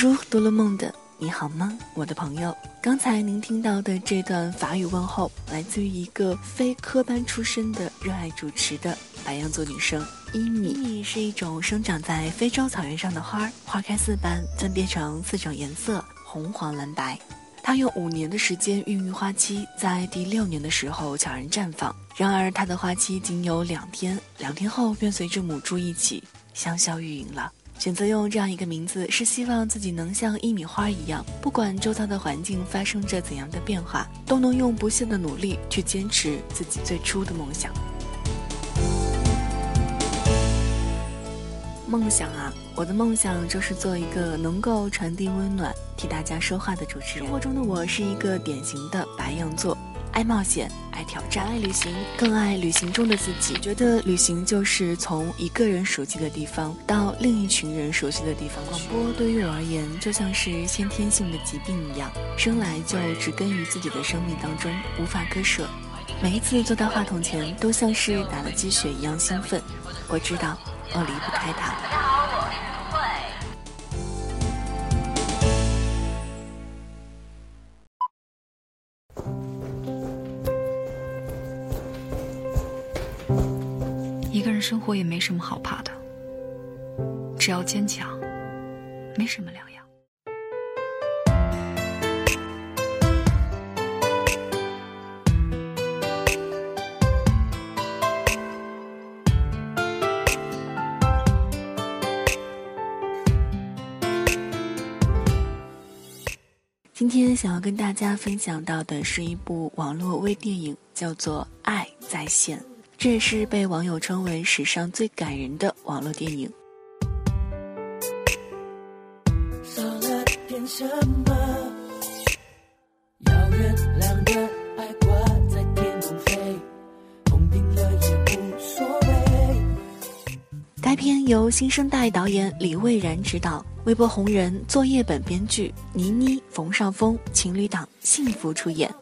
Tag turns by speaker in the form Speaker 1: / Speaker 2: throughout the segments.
Speaker 1: Bonjour，多了梦的你好吗，我的朋友？刚才您听到的这段法语问候，来自于一个非科班出身的热爱主持的白羊座女生伊米。伊米是一种生长在非洲草原上的花，花开四瓣，分别成四种颜色：红、黄、蓝、白。它用五年的时间孕育花期，在第六年的时候悄然绽放。然而，它的花期仅有两天，两天后便随着母猪一起香消玉殒了。选择用这样一个名字，是希望自己能像一米花一样，不管周遭的环境发生着怎样的变化，都能用不懈的努力去坚持自己最初的梦想。梦想啊，我的梦想就是做一个能够传递温暖、替大家说话的主持人。生活中的我是一个典型的白羊座。爱冒险，爱挑战，爱旅行，更爱旅行中的自己。觉得旅行就是从一个人熟悉的地方到另一群人熟悉的地方。广播对于我而言就像是先天性的疾病一样，生来就植根于自己的生命当中，无法割舍。每一次坐到话筒前，都像是打了鸡血一样兴奋。我知道，我离不开它。
Speaker 2: 一个人生活也没什么好怕的，只要坚强，没什么两样。
Speaker 1: 今天想要跟大家分享到的是一部网络微电影，叫做《爱在线》。这也是被网友称为史上最感人的网络电影。该片由新生代导演李蔚然执导，微博红人作业本编剧，倪妮、冯绍峰情侣档幸福出演。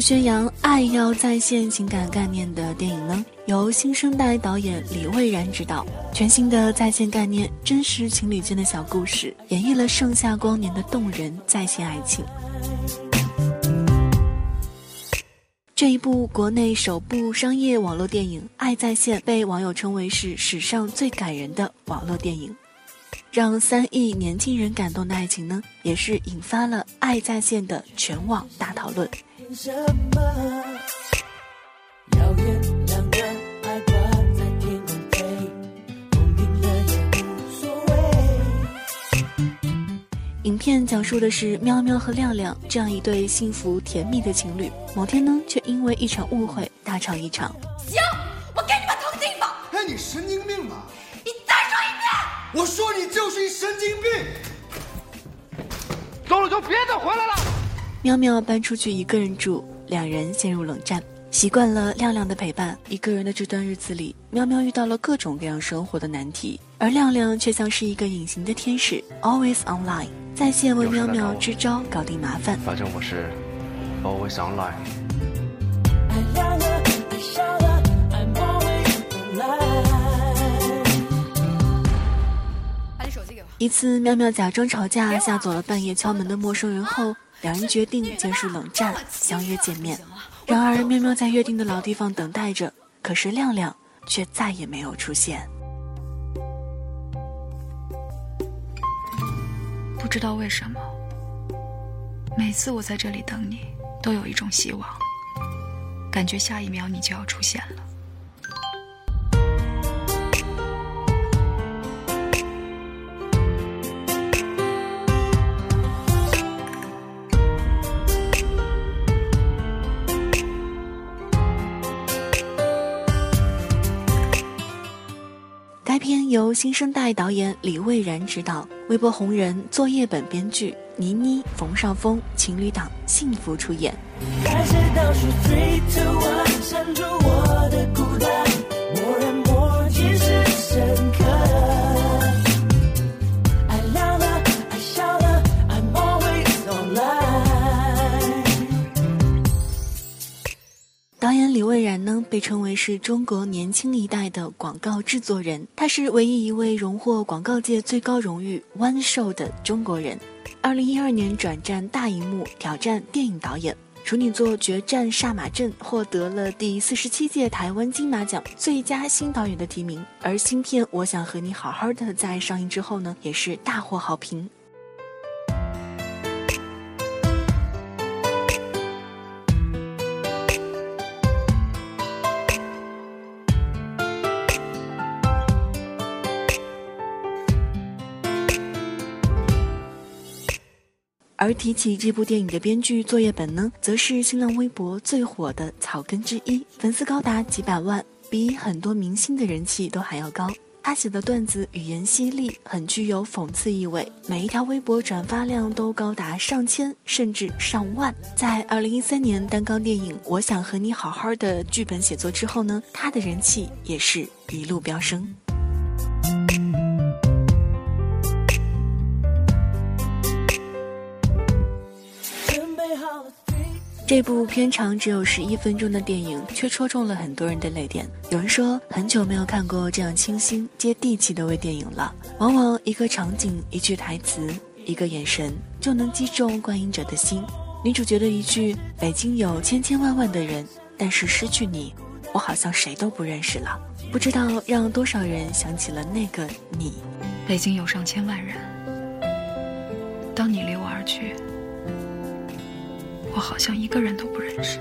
Speaker 1: 宣扬爱要在线情感概念的电影呢，由新生代导演李蔚然执导。全新的在线概念，真实情侣间的小故事，演绎了盛夏光年的动人在线爱情。这一部国内首部商业网络电影《爱在线》，被网友称为是史上最感人的网络电影。让三亿年轻人感动的爱情呢，也是引发了《爱在线》的全网大讨论。什么？遥远两端爱挂在天空飞，风停了也无所谓。影片讲述的是喵喵和亮亮这样一对幸福甜蜜的情侣，某天呢，却因为一场误会大吵一场。
Speaker 3: 行，我给你们通缉吧。
Speaker 4: 哎，你神经病吧？
Speaker 3: 你再说一遍！
Speaker 4: 我说你就是一神经病。
Speaker 5: 走了就别再回来了。
Speaker 1: 喵喵搬出去一个人住，两人陷入冷战。习惯了亮亮的陪伴，一个人的这段日子里，喵喵遇到了各种各样生活的难题，而亮亮却像是一个隐形的天使，always online，在线为喵喵支招，搞定麻烦。
Speaker 5: 反正我是 always online。
Speaker 1: 把你手机给我。一次，喵喵假装吵架，吓走了半夜敲门的陌生人后。两人决定结束冷战，相约见面。然而，喵喵在约定的老地方等待着，可是亮亮却再也没有出现。
Speaker 2: 不知道为什么，每次我在这里等你，都有一种希望，感觉下一秒你就要出现了。
Speaker 1: 新生代导演李蔚然执导，微博红人作业本编剧，倪妮、冯绍峰情侣档幸福出演。李被称为是中国年轻一代的广告制作人，他是唯一一位荣获广告界最高荣誉弯寿的中国人。二零一二年转战大荧幕，挑战电影导演。处女作《决战杀马镇》获得了第四十七届台湾金马奖最佳新导演的提名，而新片《我想和你好好的》在上映之后呢，也是大获好评。而提起这部电影的编剧作业本呢，则是新浪微博最火的草根之一，粉丝高达几百万，比很多明星的人气都还要高。他写的段子语言犀利，很具有讽刺意味，每一条微博转发量都高达上千甚至上万。在二零一三年单刚电影《我想和你好好的》剧本写作之后呢，他的人气也是一路飙升。这部片长只有十一分钟的电影，却戳中了很多人的泪点。有人说，很久没有看过这样清新接地气的微电影了。往往一个场景、一句台词、一个眼神，就能击中观影者的心。女主角的一句“北京有千千万万的人，但是失去你，我好像谁都不认识了”，不知道让多少人想起了那个你。
Speaker 2: 北京有上千万人，当你离我而去。我好像一个人都不认识。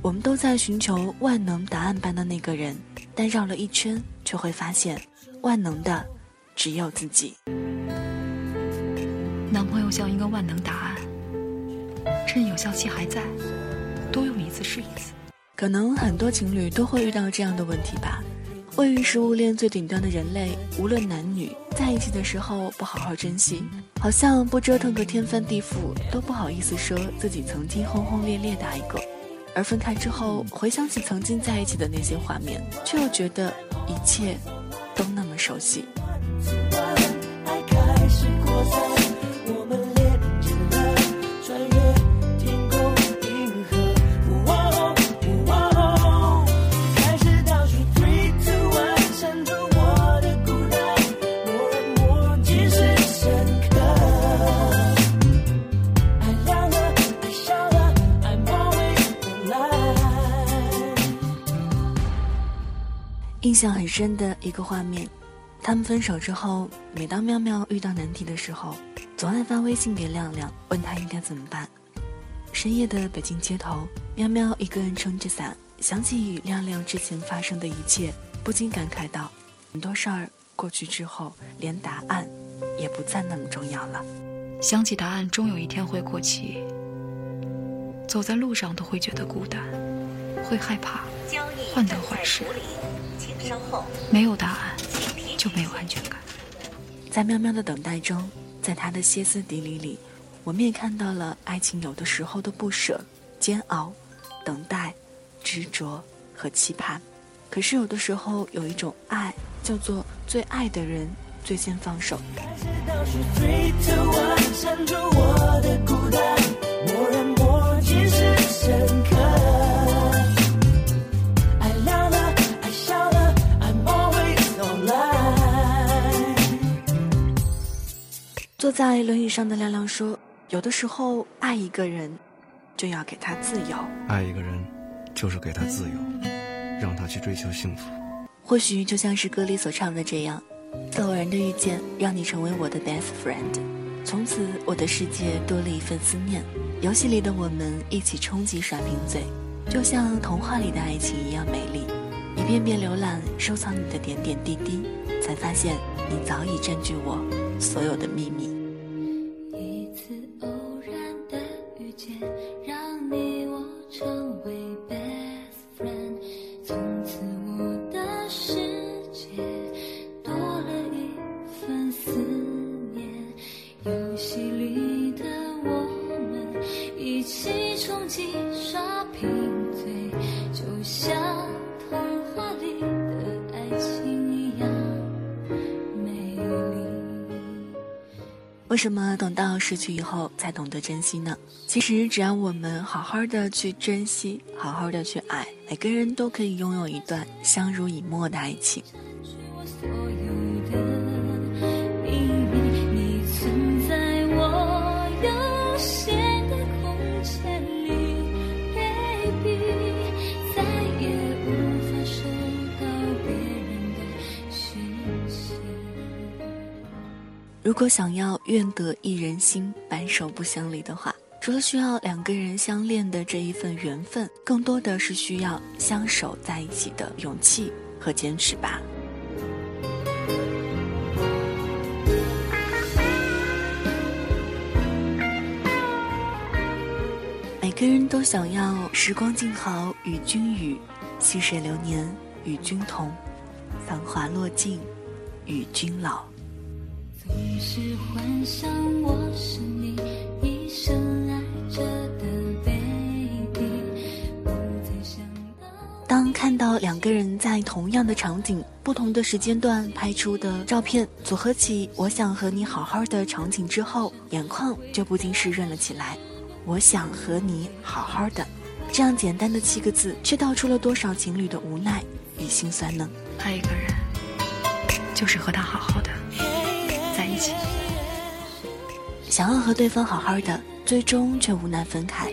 Speaker 1: 我们都在寻求万能答案般的那个人，但绕了一圈，却会发现，万能的只有自己。
Speaker 2: 男朋友像一个万能答案，趁有效期还在，多用一次是一次。
Speaker 1: 可能很多情侣都会遇到这样的问题吧。位于食物链最顶端的人类，无论男女，在一起的时候不好好珍惜，好像不折腾个天翻地覆，都不好意思说自己曾经轰轰烈烈的爱过；而分开之后，回想起曾经在一起的那些画面，却又觉得一切都那么熟悉。印象很深的一个画面，他们分手之后，每当妙妙遇到难题的时候，总爱发微信给亮亮，问他应该怎么办。深夜的北京街头，妙妙一个人撑着伞，想起与亮亮之前发生的一切，不禁感慨道：很多事儿过去之后，连答案也不再那么重要了。
Speaker 2: 想起答案终有一天会过期，走在路上都会觉得孤单，会害怕，患得患失。没有答案，就没有安全感。
Speaker 1: 在喵喵的等待中，在他的歇斯底里里，我们也看到了爱情有的时候的不舍、煎熬、等待、执着和期盼。可是有的时候，有一种爱，叫做最爱的人最先放手。坐在轮椅上的亮亮说：“有的时候，爱一个人，就要给他自由。
Speaker 5: 爱一个人，就是给他自由，让他去追求幸福。
Speaker 1: 或许就像是歌里所唱的这样，偶然的遇见，让你成为我的 best friend。从此，我的世界多了一份思念。游戏里的我们一起冲击耍贫嘴，就像童话里的爱情一样美丽。一遍遍浏览、收藏你的点点滴滴，才发现你早已占据我所有的秘密。”
Speaker 6: 什么等到失去以后才懂得珍惜呢？其实只要我们好好的去珍惜，好好的去爱，每个人都可以拥有一段相濡以沫的爱情。如果想要愿得一人心，白首不相离的话，除了需要两个人相恋的这一份缘分，更多的是需要相守在一起的勇气和坚持吧。每个人都想要时光静好与君语，细水流年与君同，繁华落尽与君老。幻想我是你一生爱着的 baby，当看到两个人在同样的场景、不同的时间段拍出的照片组合起“我想和你好好的”场景之后，眼眶就不禁湿润了起来。我想和你好好的，这样简单的七个字，却道出了多少情侣的无奈与心酸呢？
Speaker 2: 爱一个人，就是和他好好的。
Speaker 6: 想要和对方好好的，最终却无奈分开。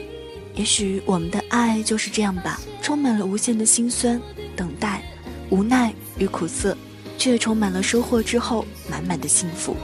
Speaker 6: 也许我们的爱就是这样吧，充满了无限的心酸、等待、无奈与苦涩，却充满了收获之后满满的幸福。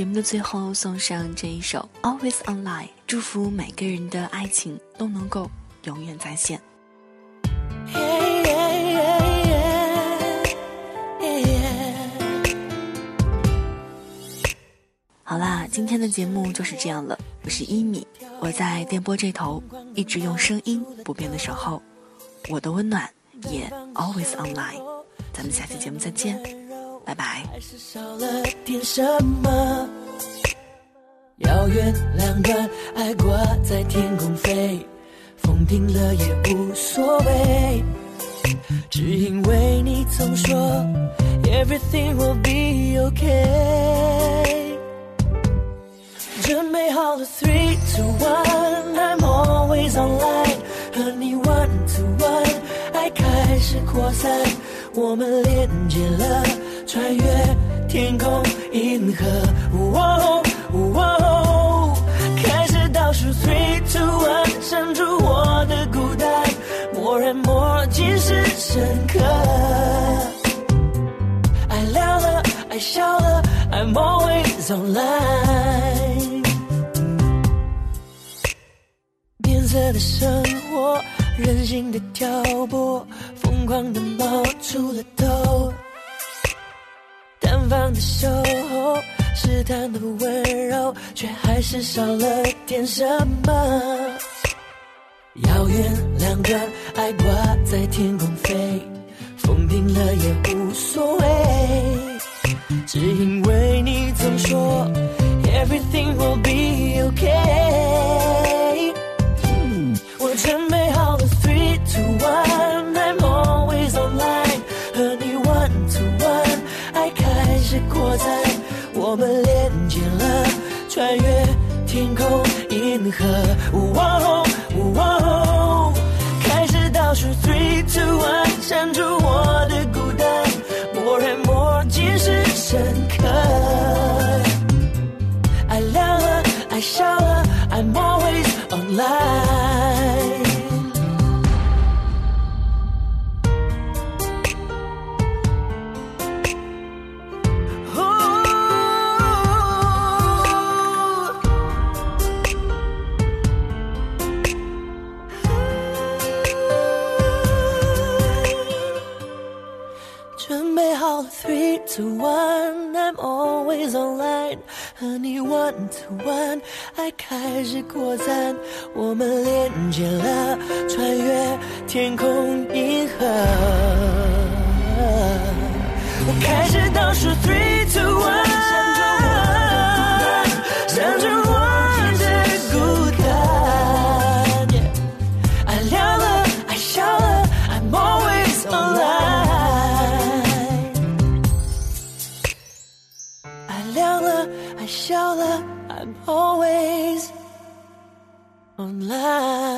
Speaker 6: 节目的最后送上这一首《Always Online》，祝福每个人的爱情都能够永远在线。好啦，今天的节目就是这样了。我是一米，我在电波这头，一直用声音不变的守候，我的温暖也 Always Online。咱们下期节目再见。拜拜还是少了点什么遥远两端爱挂在天空飞风停了也无所谓只因为你总说 everything will be okay 准备好了 three two one i'm always online 和你 one to one 爱开始扩散我们连接了穿越天空银河，开始倒数 three two one，删除，more and more 尽是深刻。爱亮了，爱笑了，I'm always online。变色的生活，任性的挑拨，疯狂的冒出了头。单方的守候，试探的温柔，却还是少了点什么。遥远两个，爱挂在天空飞，风停了也无准备好了 three to one，I'm always online，和你 one to one，爱开始扩散，我们连接了，穿越天空银河。我开始倒数 three to one，always online。